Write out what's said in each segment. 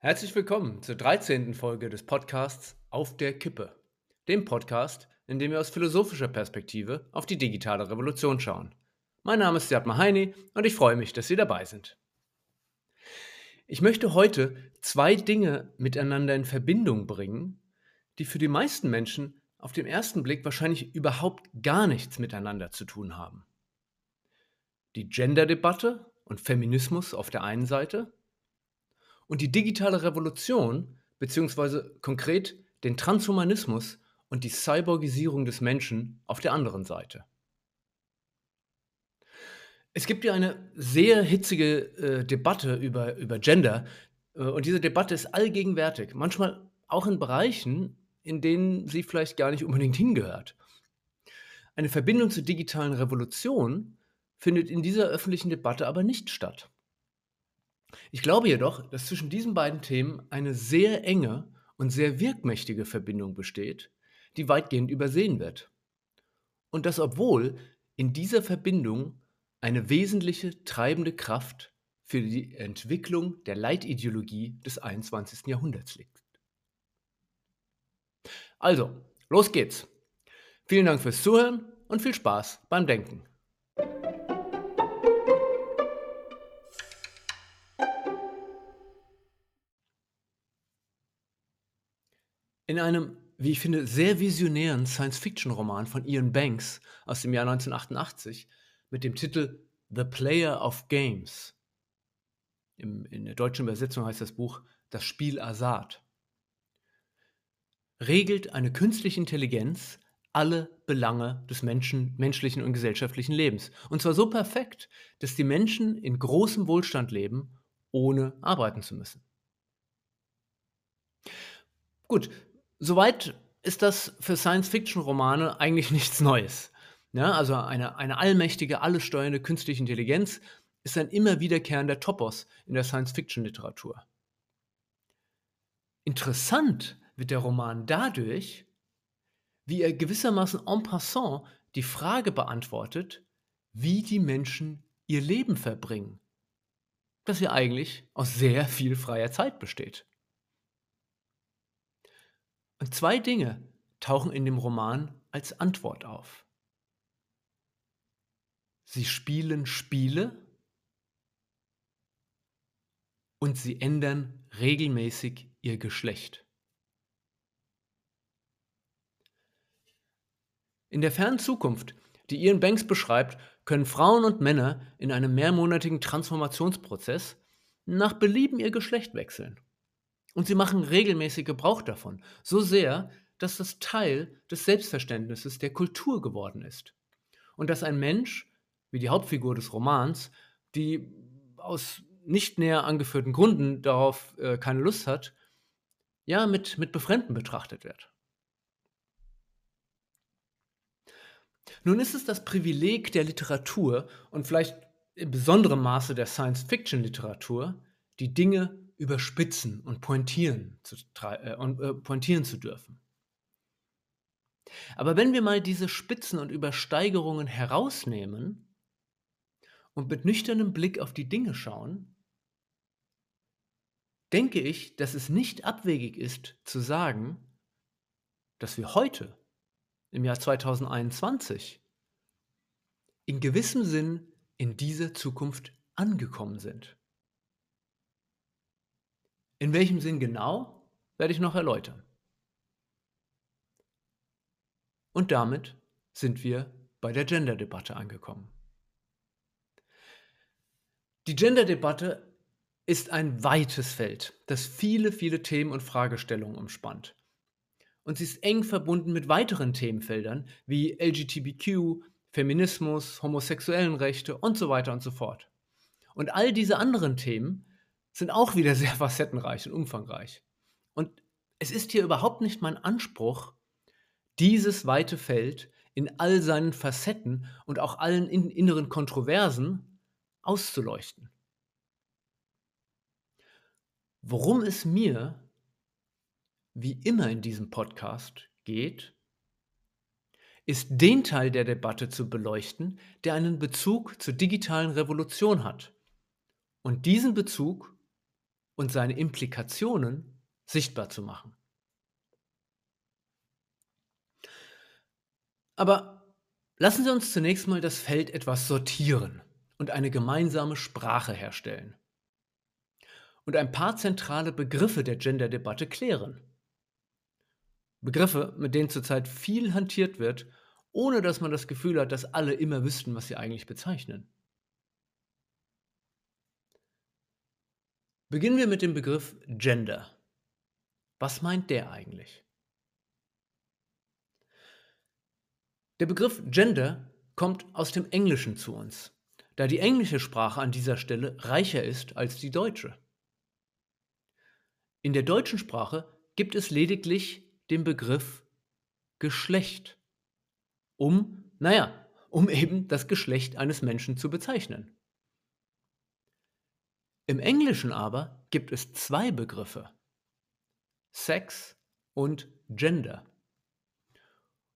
Herzlich willkommen zur 13. Folge des Podcasts Auf der Kippe, dem Podcast, in dem wir aus philosophischer Perspektive auf die digitale Revolution schauen. Mein Name ist Jatma Heini und ich freue mich, dass Sie dabei sind. Ich möchte heute zwei Dinge miteinander in Verbindung bringen, die für die meisten Menschen auf den ersten Blick wahrscheinlich überhaupt gar nichts miteinander zu tun haben. Die Gender-Debatte und Feminismus auf der einen Seite und die digitale Revolution, beziehungsweise konkret den Transhumanismus und die Cyborgisierung des Menschen auf der anderen Seite. Es gibt ja eine sehr hitzige äh, Debatte über, über Gender äh, und diese Debatte ist allgegenwärtig, manchmal auch in Bereichen, in denen sie vielleicht gar nicht unbedingt hingehört. Eine Verbindung zur digitalen Revolution findet in dieser öffentlichen Debatte aber nicht statt. Ich glaube jedoch, dass zwischen diesen beiden Themen eine sehr enge und sehr wirkmächtige Verbindung besteht, die weitgehend übersehen wird. Und das obwohl in dieser Verbindung eine wesentliche treibende Kraft für die Entwicklung der Leitideologie des 21. Jahrhunderts liegt. Also, los geht's. Vielen Dank fürs Zuhören und viel Spaß beim Denken. In einem, wie ich finde, sehr visionären Science-Fiction-Roman von Ian Banks aus dem Jahr 1988 mit dem Titel The Player of Games. Im, in der deutschen Übersetzung heißt das Buch Das Spiel Asad. Regelt eine künstliche Intelligenz alle Belange des Menschen, menschlichen und gesellschaftlichen Lebens. Und zwar so perfekt, dass die Menschen in großem Wohlstand leben, ohne arbeiten zu müssen. Gut, Soweit ist das für Science-Fiction-Romane eigentlich nichts Neues. Ja, also eine, eine allmächtige, alles steuernde künstliche Intelligenz ist ein immer wiederkehrender Topos in der Science-Fiction-Literatur. Interessant wird der Roman dadurch, wie er gewissermaßen en passant die Frage beantwortet, wie die Menschen ihr Leben verbringen, das ja eigentlich aus sehr viel freier Zeit besteht. Und zwei Dinge tauchen in dem Roman als Antwort auf. Sie spielen Spiele und sie ändern regelmäßig ihr Geschlecht. In der fernen Zukunft, die Ian Banks beschreibt, können Frauen und Männer in einem mehrmonatigen Transformationsprozess nach Belieben ihr Geschlecht wechseln. Und sie machen regelmäßig Gebrauch davon. So sehr, dass das Teil des Selbstverständnisses der Kultur geworden ist. Und dass ein Mensch, wie die Hauptfigur des Romans, die aus nicht näher angeführten Gründen darauf äh, keine Lust hat, ja, mit, mit Befremden betrachtet wird. Nun ist es das Privileg der Literatur und vielleicht in besonderem Maße der Science-Fiction-Literatur, die Dinge überspitzen und pointieren zu, äh, und, äh, pointieren zu dürfen. Aber wenn wir mal diese Spitzen und Übersteigerungen herausnehmen und mit nüchternem Blick auf die Dinge schauen, denke ich, dass es nicht abwegig ist zu sagen, dass wir heute, im Jahr 2021, in gewissem Sinn in dieser Zukunft angekommen sind. In welchem Sinn genau, werde ich noch erläutern. Und damit sind wir bei der Gender-Debatte angekommen. Die Gender-Debatte ist ein weites Feld, das viele, viele Themen und Fragestellungen umspannt. Und sie ist eng verbunden mit weiteren Themenfeldern wie LGBTQ, Feminismus, Homosexuellenrechte und so weiter und so fort. Und all diese anderen Themen sind auch wieder sehr facettenreich und umfangreich. Und es ist hier überhaupt nicht mein Anspruch, dieses weite Feld in all seinen Facetten und auch allen inneren Kontroversen auszuleuchten. Worum es mir, wie immer in diesem Podcast, geht, ist den Teil der Debatte zu beleuchten, der einen Bezug zur digitalen Revolution hat. Und diesen Bezug und seine Implikationen sichtbar zu machen. Aber lassen Sie uns zunächst mal das Feld etwas sortieren und eine gemeinsame Sprache herstellen. Und ein paar zentrale Begriffe der Gender-Debatte klären. Begriffe, mit denen zurzeit viel hantiert wird, ohne dass man das Gefühl hat, dass alle immer wüssten, was sie eigentlich bezeichnen. Beginnen wir mit dem Begriff Gender. Was meint der eigentlich? Der Begriff Gender kommt aus dem Englischen zu uns, da die englische Sprache an dieser Stelle reicher ist als die deutsche. In der deutschen Sprache gibt es lediglich den Begriff Geschlecht, um, naja, um eben das Geschlecht eines Menschen zu bezeichnen. Im Englischen aber gibt es zwei Begriffe, Sex und Gender.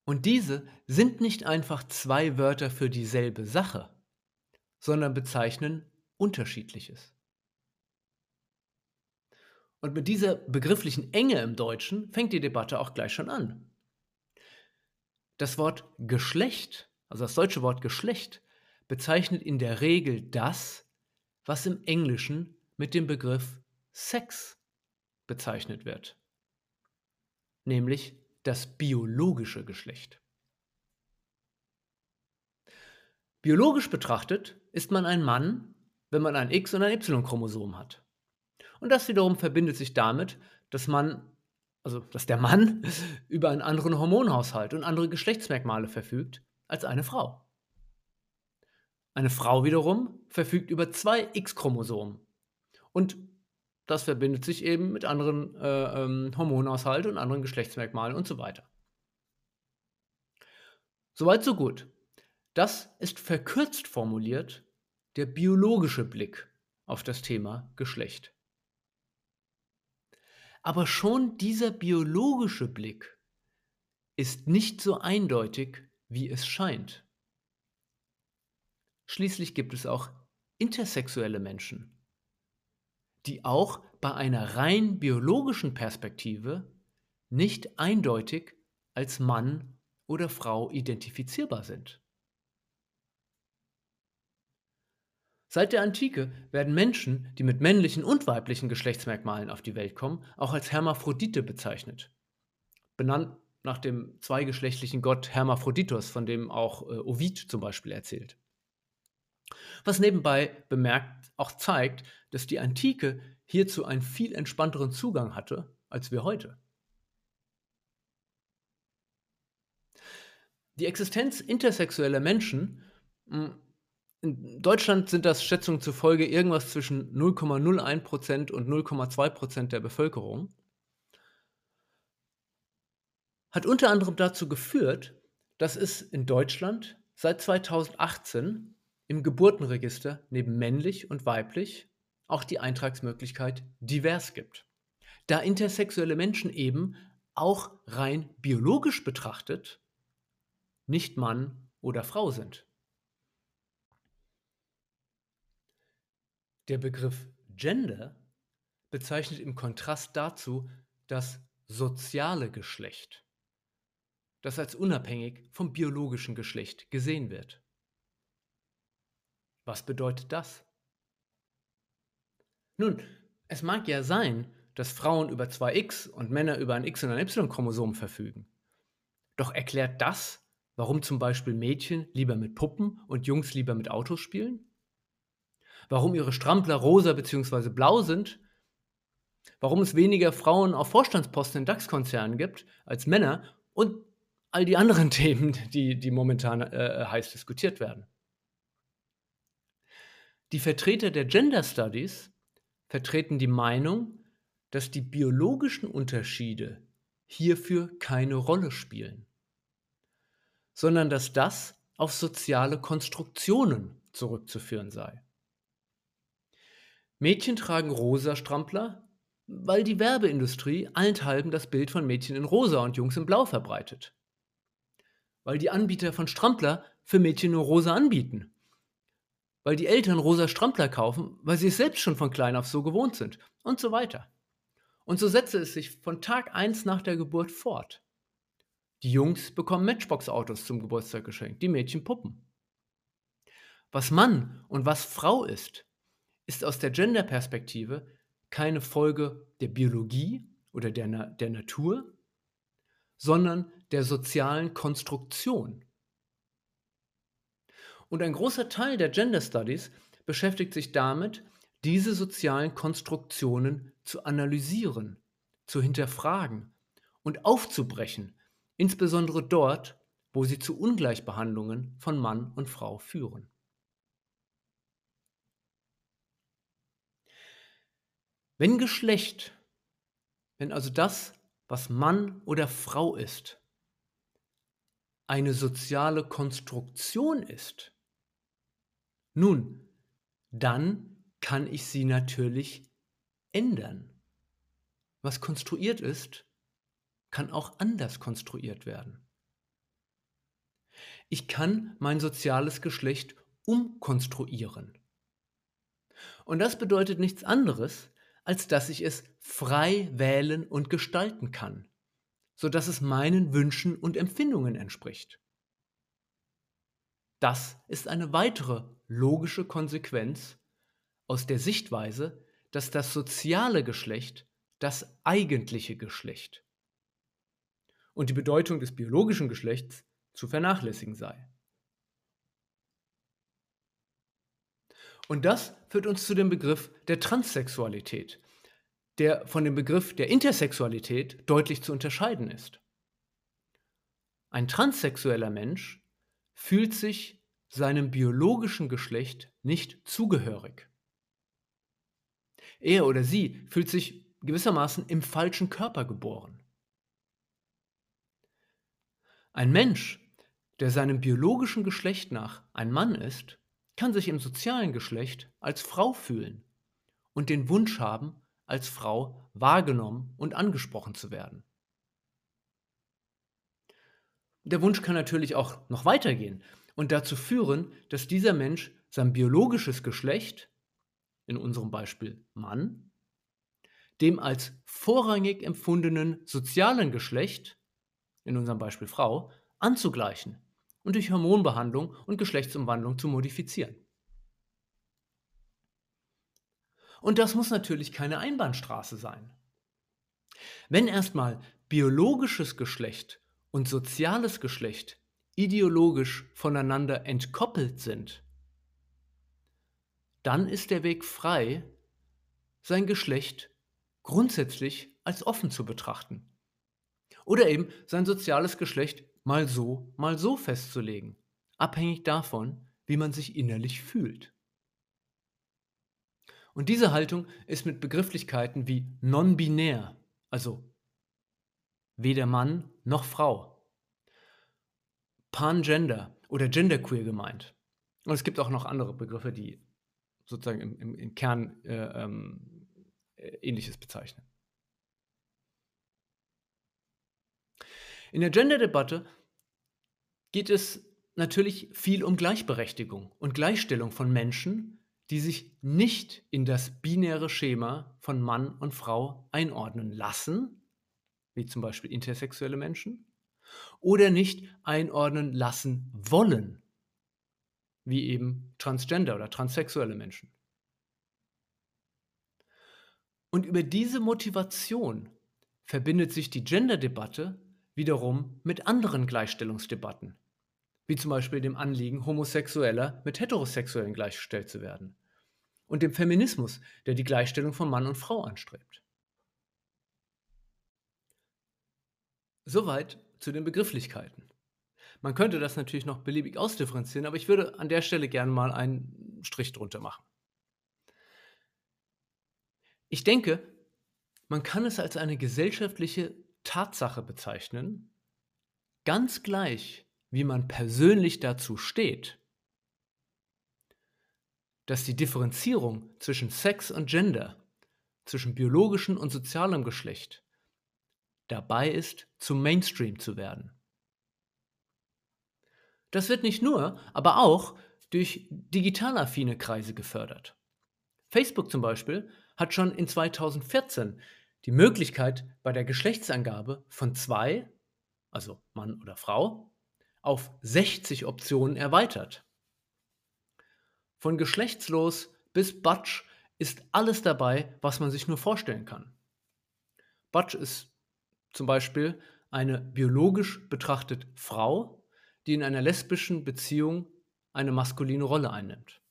Und diese sind nicht einfach zwei Wörter für dieselbe Sache, sondern bezeichnen Unterschiedliches. Und mit dieser begrifflichen Enge im Deutschen fängt die Debatte auch gleich schon an. Das Wort Geschlecht, also das deutsche Wort Geschlecht, bezeichnet in der Regel das, was im Englischen mit dem Begriff Sex bezeichnet wird, nämlich das biologische Geschlecht. Biologisch betrachtet ist man ein Mann, wenn man ein X- und ein Y-Chromosom hat. Und das wiederum verbindet sich damit, dass man, also dass der Mann über einen anderen Hormonhaushalt und andere Geschlechtsmerkmale verfügt als eine Frau. Eine Frau wiederum verfügt über zwei X-Chromosomen. Und das verbindet sich eben mit anderen äh, ähm, Hormonhaushalt und anderen Geschlechtsmerkmalen und so weiter. Soweit, so gut. Das ist verkürzt formuliert der biologische Blick auf das Thema Geschlecht. Aber schon dieser biologische Blick ist nicht so eindeutig, wie es scheint. Schließlich gibt es auch intersexuelle Menschen, die auch bei einer rein biologischen Perspektive nicht eindeutig als Mann oder Frau identifizierbar sind. Seit der Antike werden Menschen, die mit männlichen und weiblichen Geschlechtsmerkmalen auf die Welt kommen, auch als Hermaphrodite bezeichnet. Benannt nach dem zweigeschlechtlichen Gott Hermaphroditos, von dem auch äh, Ovid zum Beispiel erzählt. Was nebenbei bemerkt auch zeigt, dass die Antike hierzu einen viel entspannteren Zugang hatte als wir heute. Die Existenz intersexueller Menschen hm, in Deutschland sind das Schätzungen zufolge irgendwas zwischen 0,01% und 0,2% der Bevölkerung. Hat unter anderem dazu geführt, dass es in Deutschland seit 2018 im Geburtenregister neben männlich und weiblich auch die Eintragsmöglichkeit divers gibt. Da intersexuelle Menschen eben auch rein biologisch betrachtet nicht Mann oder Frau sind. Der Begriff Gender bezeichnet im Kontrast dazu das soziale Geschlecht, das als unabhängig vom biologischen Geschlecht gesehen wird. Was bedeutet das? Nun, es mag ja sein, dass Frauen über zwei X und Männer über ein X und ein Y-Chromosom verfügen. Doch erklärt das, warum zum Beispiel Mädchen lieber mit Puppen und Jungs lieber mit Autos spielen? warum ihre Strampler rosa bzw. blau sind, warum es weniger Frauen auf Vorstandsposten in DAX-Konzernen gibt als Männer und all die anderen Themen, die, die momentan äh, heiß diskutiert werden. Die Vertreter der Gender Studies vertreten die Meinung, dass die biologischen Unterschiede hierfür keine Rolle spielen, sondern dass das auf soziale Konstruktionen zurückzuführen sei. Mädchen tragen rosa Strampler, weil die Werbeindustrie allenthalben das Bild von Mädchen in rosa und Jungs in blau verbreitet. Weil die Anbieter von Strampler für Mädchen nur rosa anbieten. Weil die Eltern rosa Strampler kaufen, weil sie es selbst schon von klein auf so gewohnt sind und so weiter. Und so setze es sich von Tag 1 nach der Geburt fort. Die Jungs bekommen Matchbox-Autos zum Geburtstag geschenkt, die Mädchen Puppen. Was Mann und was Frau ist, ist aus der Gender-Perspektive keine Folge der Biologie oder der, Na der Natur, sondern der sozialen Konstruktion. Und ein großer Teil der Gender Studies beschäftigt sich damit, diese sozialen Konstruktionen zu analysieren, zu hinterfragen und aufzubrechen, insbesondere dort, wo sie zu Ungleichbehandlungen von Mann und Frau führen. Wenn Geschlecht, wenn also das, was Mann oder Frau ist, eine soziale Konstruktion ist, nun, dann kann ich sie natürlich ändern. Was konstruiert ist, kann auch anders konstruiert werden. Ich kann mein soziales Geschlecht umkonstruieren. Und das bedeutet nichts anderes, als dass ich es frei wählen und gestalten kann, sodass es meinen Wünschen und Empfindungen entspricht. Das ist eine weitere logische Konsequenz aus der Sichtweise, dass das soziale Geschlecht das eigentliche Geschlecht und die Bedeutung des biologischen Geschlechts zu vernachlässigen sei. Und das führt uns zu dem Begriff der Transsexualität, der von dem Begriff der Intersexualität deutlich zu unterscheiden ist. Ein transsexueller Mensch fühlt sich seinem biologischen Geschlecht nicht zugehörig. Er oder sie fühlt sich gewissermaßen im falschen Körper geboren. Ein Mensch, der seinem biologischen Geschlecht nach ein Mann ist, kann sich im sozialen Geschlecht als Frau fühlen und den Wunsch haben, als Frau wahrgenommen und angesprochen zu werden. Der Wunsch kann natürlich auch noch weitergehen und dazu führen, dass dieser Mensch sein biologisches Geschlecht, in unserem Beispiel Mann, dem als vorrangig empfundenen sozialen Geschlecht, in unserem Beispiel Frau, anzugleichen und durch Hormonbehandlung und Geschlechtsumwandlung zu modifizieren. Und das muss natürlich keine Einbahnstraße sein. Wenn erstmal biologisches Geschlecht und soziales Geschlecht ideologisch voneinander entkoppelt sind, dann ist der Weg frei, sein Geschlecht grundsätzlich als offen zu betrachten. Oder eben sein soziales Geschlecht mal so, mal so festzulegen, abhängig davon, wie man sich innerlich fühlt. Und diese Haltung ist mit Begrifflichkeiten wie non-binär, also weder Mann noch Frau, pangender oder genderqueer gemeint. Und es gibt auch noch andere Begriffe, die sozusagen im, im, im Kern äh, ähm, äh, ähnliches bezeichnen. In der Gender-Debatte geht es natürlich viel um Gleichberechtigung und Gleichstellung von Menschen, die sich nicht in das binäre Schema von Mann und Frau einordnen lassen, wie zum Beispiel intersexuelle Menschen, oder nicht einordnen lassen wollen, wie eben Transgender oder transsexuelle Menschen. Und über diese Motivation verbindet sich die Gender-Debatte wiederum mit anderen Gleichstellungsdebatten, wie zum Beispiel dem Anliegen, Homosexueller mit Heterosexuellen gleichgestellt zu werden und dem Feminismus, der die Gleichstellung von Mann und Frau anstrebt. Soweit zu den Begrifflichkeiten. Man könnte das natürlich noch beliebig ausdifferenzieren, aber ich würde an der Stelle gerne mal einen Strich drunter machen. Ich denke, man kann es als eine gesellschaftliche Tatsache bezeichnen, ganz gleich, wie man persönlich dazu steht, dass die Differenzierung zwischen Sex und Gender, zwischen biologischem und sozialem Geschlecht dabei ist, zum Mainstream zu werden. Das wird nicht nur, aber auch durch digital affine Kreise gefördert. Facebook zum Beispiel hat schon in 2014 die Möglichkeit bei der Geschlechtsangabe von zwei, also Mann oder Frau, auf 60 Optionen erweitert. Von geschlechtslos bis Butch ist alles dabei, was man sich nur vorstellen kann. Butch ist zum Beispiel eine biologisch betrachtet Frau, die in einer lesbischen Beziehung eine maskuline Rolle einnimmt.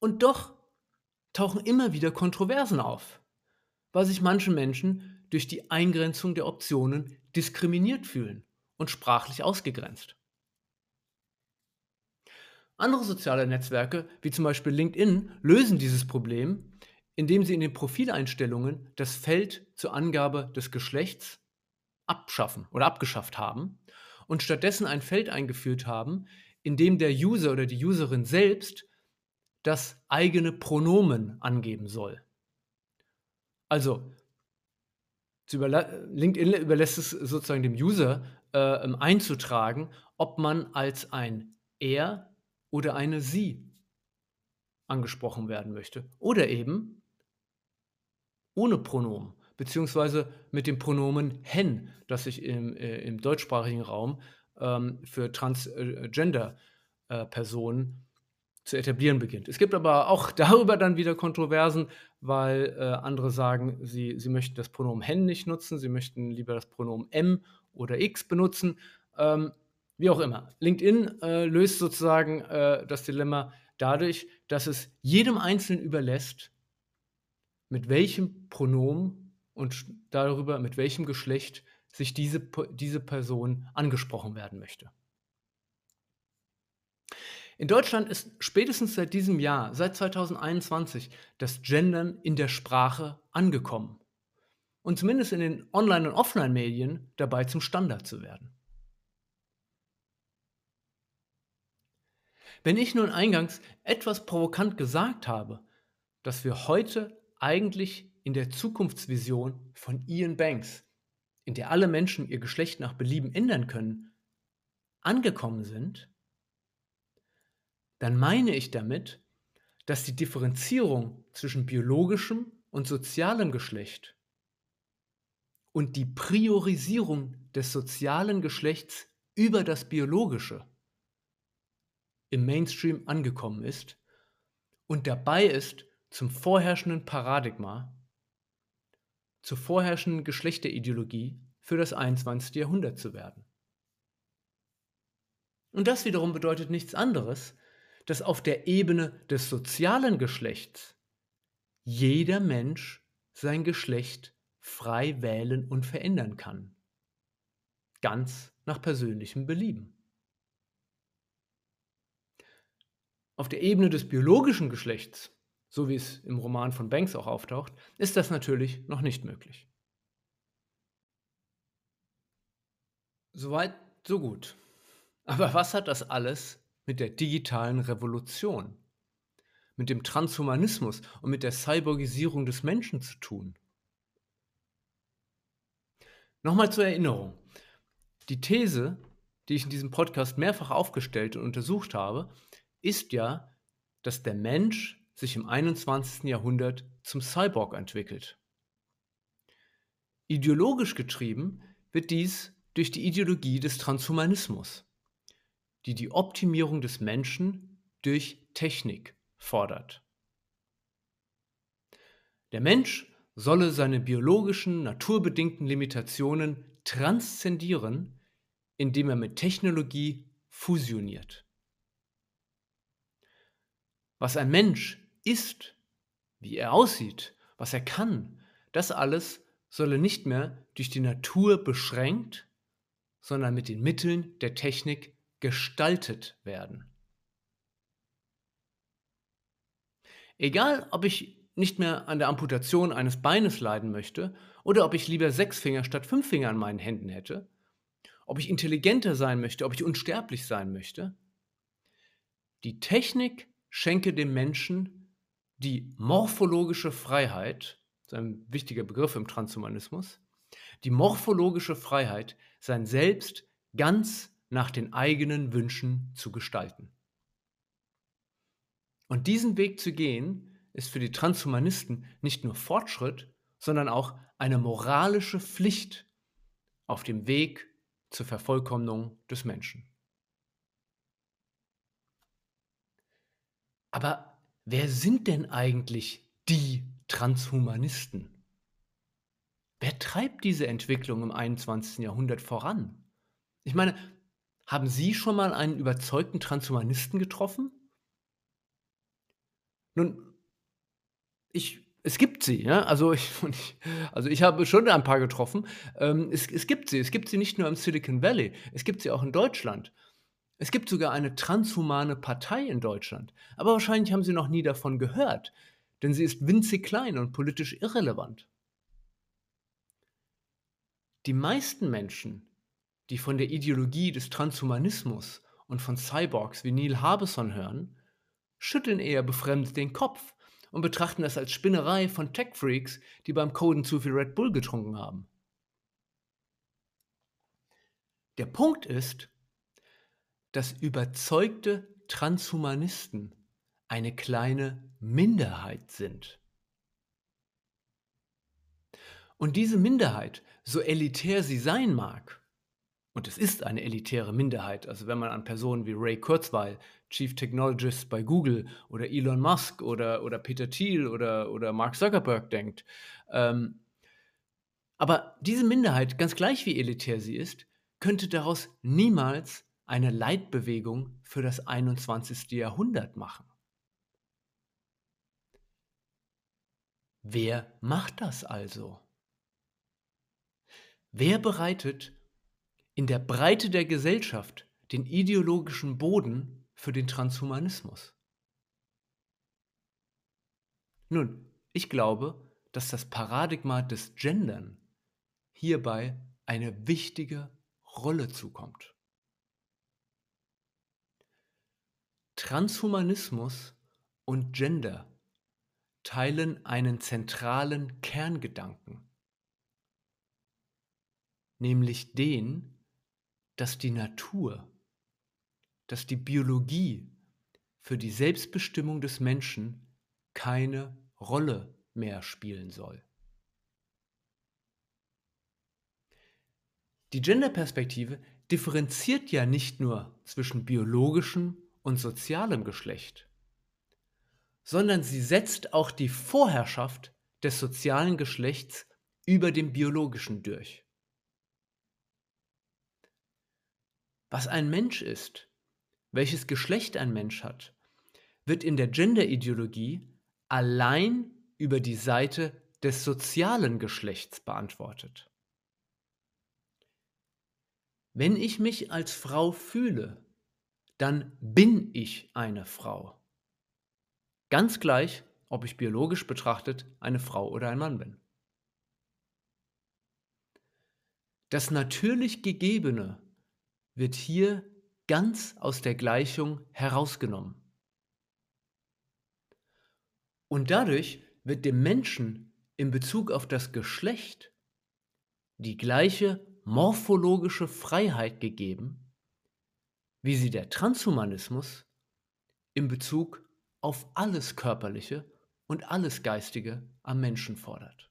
Und doch tauchen immer wieder Kontroversen auf, weil sich manche Menschen durch die Eingrenzung der Optionen diskriminiert fühlen und sprachlich ausgegrenzt. Andere soziale Netzwerke, wie zum Beispiel LinkedIn, lösen dieses Problem, indem sie in den Profileinstellungen das Feld zur Angabe des Geschlechts abschaffen oder abgeschafft haben und stattdessen ein Feld eingeführt haben, in dem der User oder die Userin selbst das eigene Pronomen angeben soll. Also, LinkedIn überlässt es sozusagen dem User äh, einzutragen, ob man als ein er oder eine sie angesprochen werden möchte. Oder eben ohne Pronomen, beziehungsweise mit dem Pronomen hen, das sich im, äh, im deutschsprachigen Raum ähm, für Transgender-Personen äh, zu etablieren beginnt. Es gibt aber auch darüber dann wieder Kontroversen, weil äh, andere sagen, sie, sie möchten das Pronomen hen nicht nutzen, sie möchten lieber das Pronomen m oder x benutzen. Ähm, wie auch immer. LinkedIn äh, löst sozusagen äh, das Dilemma dadurch, dass es jedem Einzelnen überlässt, mit welchem Pronomen und darüber, mit welchem Geschlecht sich diese, diese Person angesprochen werden möchte. In Deutschland ist spätestens seit diesem Jahr, seit 2021, das Gendern in der Sprache angekommen. Und zumindest in den Online- und Offline-Medien dabei zum Standard zu werden. Wenn ich nun eingangs etwas provokant gesagt habe, dass wir heute eigentlich in der Zukunftsvision von Ian Banks, in der alle Menschen ihr Geschlecht nach Belieben ändern können, angekommen sind, dann meine ich damit, dass die Differenzierung zwischen biologischem und sozialem Geschlecht und die Priorisierung des sozialen Geschlechts über das biologische im Mainstream angekommen ist und dabei ist, zum vorherrschenden Paradigma, zur vorherrschenden Geschlechterideologie für das 21. Jahrhundert zu werden. Und das wiederum bedeutet nichts anderes, dass auf der Ebene des sozialen Geschlechts jeder Mensch sein Geschlecht frei wählen und verändern kann. Ganz nach persönlichem Belieben. Auf der Ebene des biologischen Geschlechts, so wie es im Roman von Banks auch auftaucht, ist das natürlich noch nicht möglich. Soweit, so gut. Aber was hat das alles mit der digitalen Revolution, mit dem Transhumanismus und mit der Cyborgisierung des Menschen zu tun? Nochmal zur Erinnerung. Die These, die ich in diesem Podcast mehrfach aufgestellt und untersucht habe, ist ja, dass der Mensch sich im 21. Jahrhundert zum Cyborg entwickelt. Ideologisch getrieben wird dies durch die Ideologie des Transhumanismus, die die Optimierung des Menschen durch Technik fordert. Der Mensch solle seine biologischen, naturbedingten Limitationen transzendieren, indem er mit Technologie fusioniert. Was ein Mensch ist, wie er aussieht, was er kann, das alles solle nicht mehr durch die Natur beschränkt, sondern mit den Mitteln der Technik gestaltet werden. Egal, ob ich nicht mehr an der Amputation eines Beines leiden möchte oder ob ich lieber sechs Finger statt fünf Finger an meinen Händen hätte, ob ich intelligenter sein möchte, ob ich unsterblich sein möchte, die Technik schenke dem Menschen die morphologische Freiheit, das ist ein wichtiger Begriff im Transhumanismus, die morphologische Freiheit, sein Selbst ganz nach den eigenen Wünschen zu gestalten. Und diesen Weg zu gehen, ist für die Transhumanisten nicht nur Fortschritt, sondern auch eine moralische Pflicht auf dem Weg zur Vervollkommnung des Menschen. Aber wer sind denn eigentlich die Transhumanisten? Wer treibt diese Entwicklung im 21. Jahrhundert voran? Ich meine, haben Sie schon mal einen überzeugten Transhumanisten getroffen? Nun, ich es gibt sie, ja. Also ich, also ich habe schon ein paar getroffen. Ähm, es, es gibt sie. Es gibt sie nicht nur im Silicon Valley, es gibt sie auch in Deutschland. Es gibt sogar eine transhumane Partei in Deutschland. Aber wahrscheinlich haben Sie noch nie davon gehört, denn sie ist winzig klein und politisch irrelevant. Die meisten Menschen, die von der Ideologie des Transhumanismus und von Cyborgs wie Neil Harbison hören, schütteln eher befremdet den Kopf und betrachten das als Spinnerei von Tech-Freaks, die beim Coden zu viel Red Bull getrunken haben. Der Punkt ist, dass überzeugte Transhumanisten eine kleine Minderheit sind. Und diese Minderheit, so elitär sie sein mag, und es ist eine elitäre Minderheit, also wenn man an Personen wie Ray Kurzweil, Chief Technologist bei Google oder Elon Musk oder, oder Peter Thiel oder, oder Mark Zuckerberg denkt. Ähm, aber diese Minderheit, ganz gleich wie elitär sie ist, könnte daraus niemals eine Leitbewegung für das 21. Jahrhundert machen. Wer macht das also? Wer bereitet in der Breite der Gesellschaft den ideologischen Boden für den Transhumanismus? Nun, ich glaube, dass das Paradigma des Gendern hierbei eine wichtige Rolle zukommt. Transhumanismus und Gender teilen einen zentralen Kerngedanken, nämlich den, dass die Natur, dass die Biologie für die Selbstbestimmung des Menschen keine Rolle mehr spielen soll. Die Genderperspektive differenziert ja nicht nur zwischen biologischem und sozialem Geschlecht, sondern sie setzt auch die Vorherrschaft des sozialen Geschlechts über dem biologischen durch. Was ein Mensch ist, welches Geschlecht ein Mensch hat, wird in der Genderideologie allein über die Seite des sozialen Geschlechts beantwortet. Wenn ich mich als Frau fühle, dann bin ich eine Frau. Ganz gleich, ob ich biologisch betrachtet eine Frau oder ein Mann bin. Das natürlich Gegebene wird hier ganz aus der Gleichung herausgenommen. Und dadurch wird dem Menschen in Bezug auf das Geschlecht die gleiche morphologische Freiheit gegeben, wie sie der Transhumanismus in Bezug auf alles Körperliche und alles Geistige am Menschen fordert.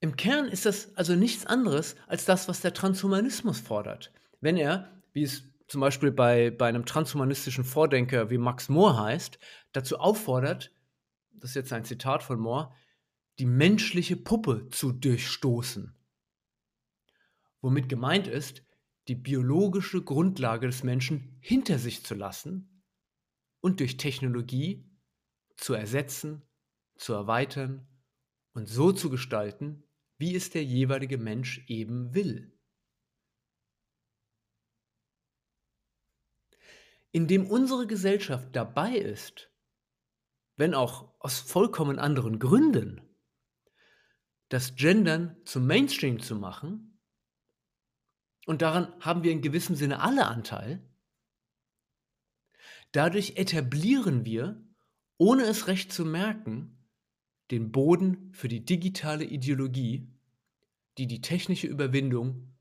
Im Kern ist das also nichts anderes als das, was der Transhumanismus fordert. Wenn er, wie es zum Beispiel bei, bei einem transhumanistischen Vordenker wie Max Mohr heißt, dazu auffordert, das ist jetzt ein Zitat von Mohr, die menschliche Puppe zu durchstoßen. Womit gemeint ist, die biologische Grundlage des Menschen hinter sich zu lassen und durch Technologie zu ersetzen, zu erweitern und so zu gestalten, wie es der jeweilige Mensch eben will. Indem unsere Gesellschaft dabei ist, wenn auch aus vollkommen anderen Gründen, das Gendern zum Mainstream zu machen, und daran haben wir in gewissem Sinne alle Anteil, dadurch etablieren wir, ohne es recht zu merken, den Boden für die digitale Ideologie, die die technische Überwindung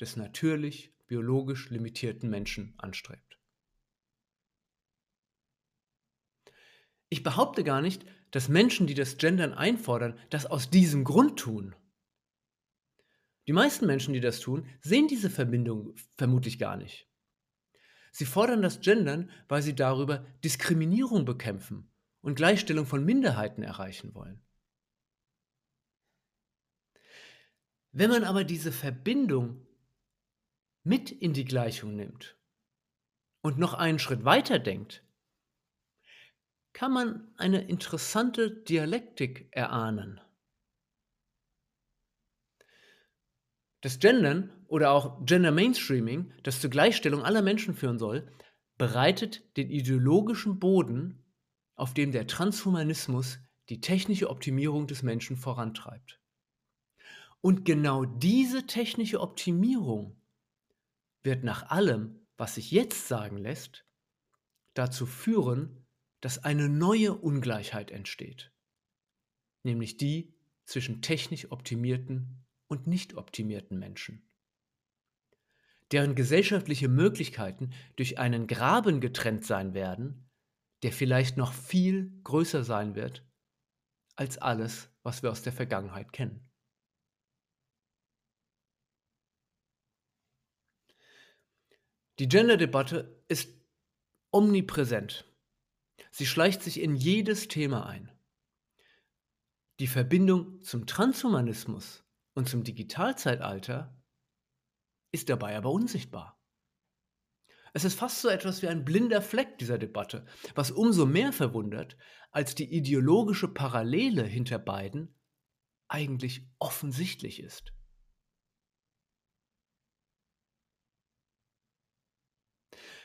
des natürlich biologisch limitierten Menschen anstrebt. Ich behaupte gar nicht, dass Menschen, die das Gendern einfordern, das aus diesem Grund tun. Die meisten Menschen, die das tun, sehen diese Verbindung vermutlich gar nicht. Sie fordern das Gendern, weil sie darüber Diskriminierung bekämpfen und Gleichstellung von Minderheiten erreichen wollen. Wenn man aber diese Verbindung mit in die Gleichung nimmt und noch einen Schritt weiter denkt, kann man eine interessante Dialektik erahnen. Das Gendern oder auch Gender Mainstreaming, das zur Gleichstellung aller Menschen führen soll, bereitet den ideologischen Boden, auf dem der Transhumanismus die technische Optimierung des Menschen vorantreibt. Und genau diese technische Optimierung wird nach allem, was sich jetzt sagen lässt, dazu führen, dass eine neue Ungleichheit entsteht, nämlich die zwischen technisch optimierten und nicht optimierten Menschen, deren gesellschaftliche Möglichkeiten durch einen Graben getrennt sein werden, der vielleicht noch viel größer sein wird als alles, was wir aus der Vergangenheit kennen. Die Gender-Debatte ist omnipräsent. Sie schleicht sich in jedes Thema ein. Die Verbindung zum Transhumanismus und zum Digitalzeitalter ist dabei aber unsichtbar. Es ist fast so etwas wie ein blinder Fleck dieser Debatte, was umso mehr verwundert, als die ideologische Parallele hinter beiden eigentlich offensichtlich ist.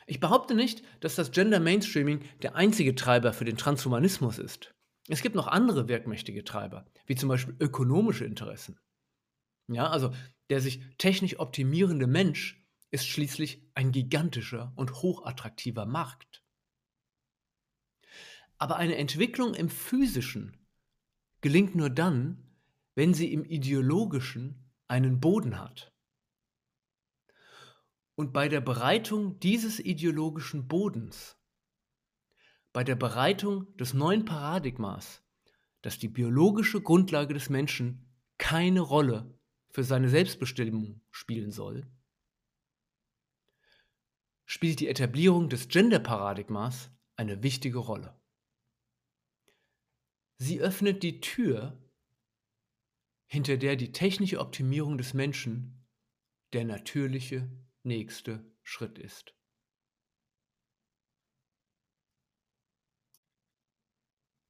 Ich behaupte nicht, dass das Gender Mainstreaming der einzige Treiber für den Transhumanismus ist. Es gibt noch andere wirkmächtige Treiber, wie zum Beispiel ökonomische Interessen. Ja, also der sich technisch optimierende Mensch ist schließlich ein gigantischer und hochattraktiver Markt. Aber eine Entwicklung im physischen gelingt nur dann, wenn sie im ideologischen einen Boden hat. Und bei der Bereitung dieses ideologischen Bodens, bei der Bereitung des neuen Paradigmas, dass die biologische Grundlage des Menschen keine Rolle für seine Selbstbestimmung spielen soll, spielt die Etablierung des Gender-Paradigmas eine wichtige Rolle. Sie öffnet die Tür, hinter der die technische Optimierung des Menschen der natürliche nächste Schritt ist.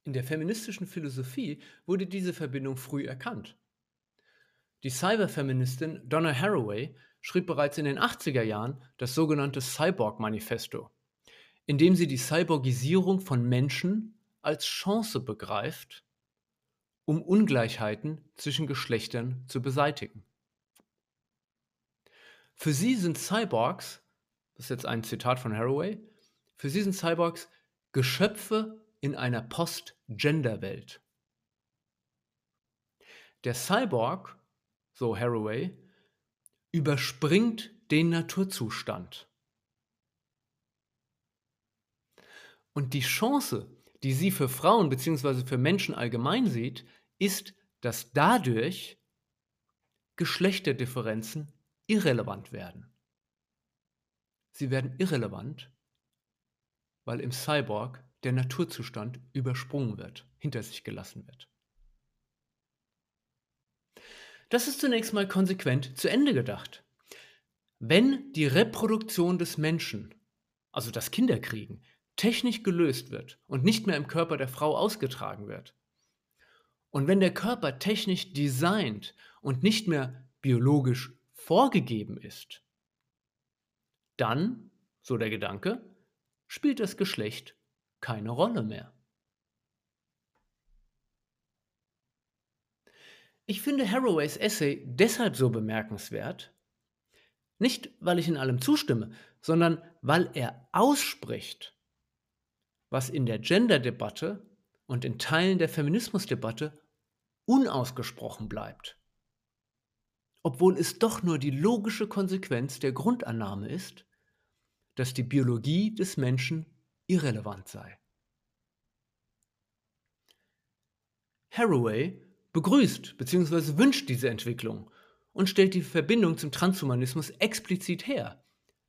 In der feministischen Philosophie wurde diese Verbindung früh erkannt. Die Cyberfeministin Donna Haraway schrieb bereits in den 80er Jahren das sogenannte Cyborg-Manifesto, in dem sie die Cyborgisierung von Menschen als Chance begreift, um Ungleichheiten zwischen Geschlechtern zu beseitigen. Für sie sind Cyborgs, das ist jetzt ein Zitat von Haraway, für sie sind Cyborgs Geschöpfe in einer Post-Gender-Welt. Der Cyborg, so Haraway, überspringt den Naturzustand. Und die Chance, die sie für Frauen bzw. für Menschen allgemein sieht, ist, dass dadurch Geschlechterdifferenzen irrelevant werden. Sie werden irrelevant, weil im Cyborg der Naturzustand übersprungen wird, hinter sich gelassen wird. Das ist zunächst mal konsequent zu Ende gedacht. Wenn die Reproduktion des Menschen, also das Kinderkriegen, technisch gelöst wird und nicht mehr im Körper der Frau ausgetragen wird, und wenn der Körper technisch designt und nicht mehr biologisch vorgegeben ist, dann, so der Gedanke, spielt das Geschlecht keine Rolle mehr. Ich finde Haraways Essay deshalb so bemerkenswert, nicht weil ich in allem zustimme, sondern weil er ausspricht, was in der Gender-Debatte und in Teilen der Feminismusdebatte unausgesprochen bleibt. obwohl es doch nur die logische Konsequenz der Grundannahme ist, dass die Biologie des Menschen irrelevant sei. Haraway begrüßt bzw. wünscht diese Entwicklung und stellt die Verbindung zum Transhumanismus explizit her,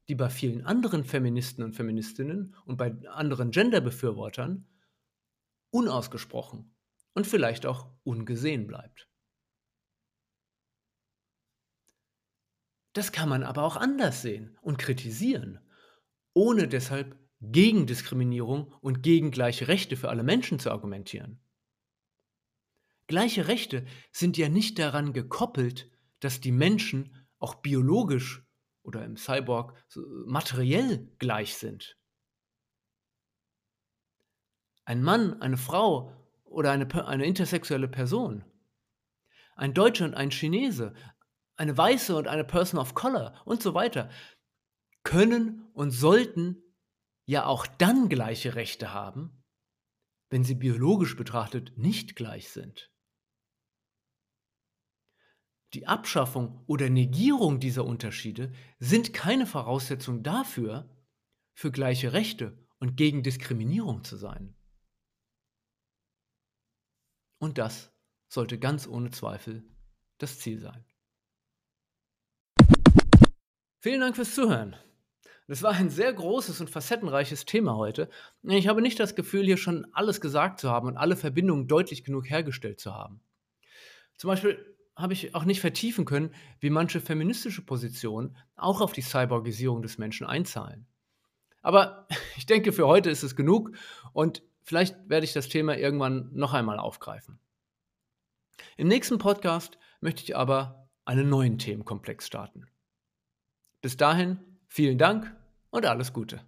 die bei vielen anderen Feministen und Feministinnen und bei anderen Genderbefürwortern unausgesprochen und vielleicht auch ungesehen bleibt. Das kann man aber auch anders sehen und kritisieren, ohne deshalb gegen Diskriminierung und gegen gleiche Rechte für alle Menschen zu argumentieren. Gleiche Rechte sind ja nicht daran gekoppelt, dass die Menschen auch biologisch oder im Cyborg materiell gleich sind. Ein Mann, eine Frau oder eine, eine intersexuelle Person, ein Deutscher und ein Chinese, eine Weiße und eine Person of Color und so weiter, können und sollten ja auch dann gleiche Rechte haben, wenn sie biologisch betrachtet nicht gleich sind. Die Abschaffung oder Negierung dieser Unterschiede sind keine Voraussetzung dafür, für gleiche Rechte und gegen Diskriminierung zu sein. Und das sollte ganz ohne Zweifel das Ziel sein. Vielen Dank fürs Zuhören. Das war ein sehr großes und facettenreiches Thema heute. Ich habe nicht das Gefühl, hier schon alles gesagt zu haben und alle Verbindungen deutlich genug hergestellt zu haben. Zum Beispiel habe ich auch nicht vertiefen können, wie manche feministische Positionen auch auf die Cyborgisierung des Menschen einzahlen. Aber ich denke, für heute ist es genug und vielleicht werde ich das Thema irgendwann noch einmal aufgreifen. Im nächsten Podcast möchte ich aber einen neuen Themenkomplex starten. Bis dahin, vielen Dank und alles Gute.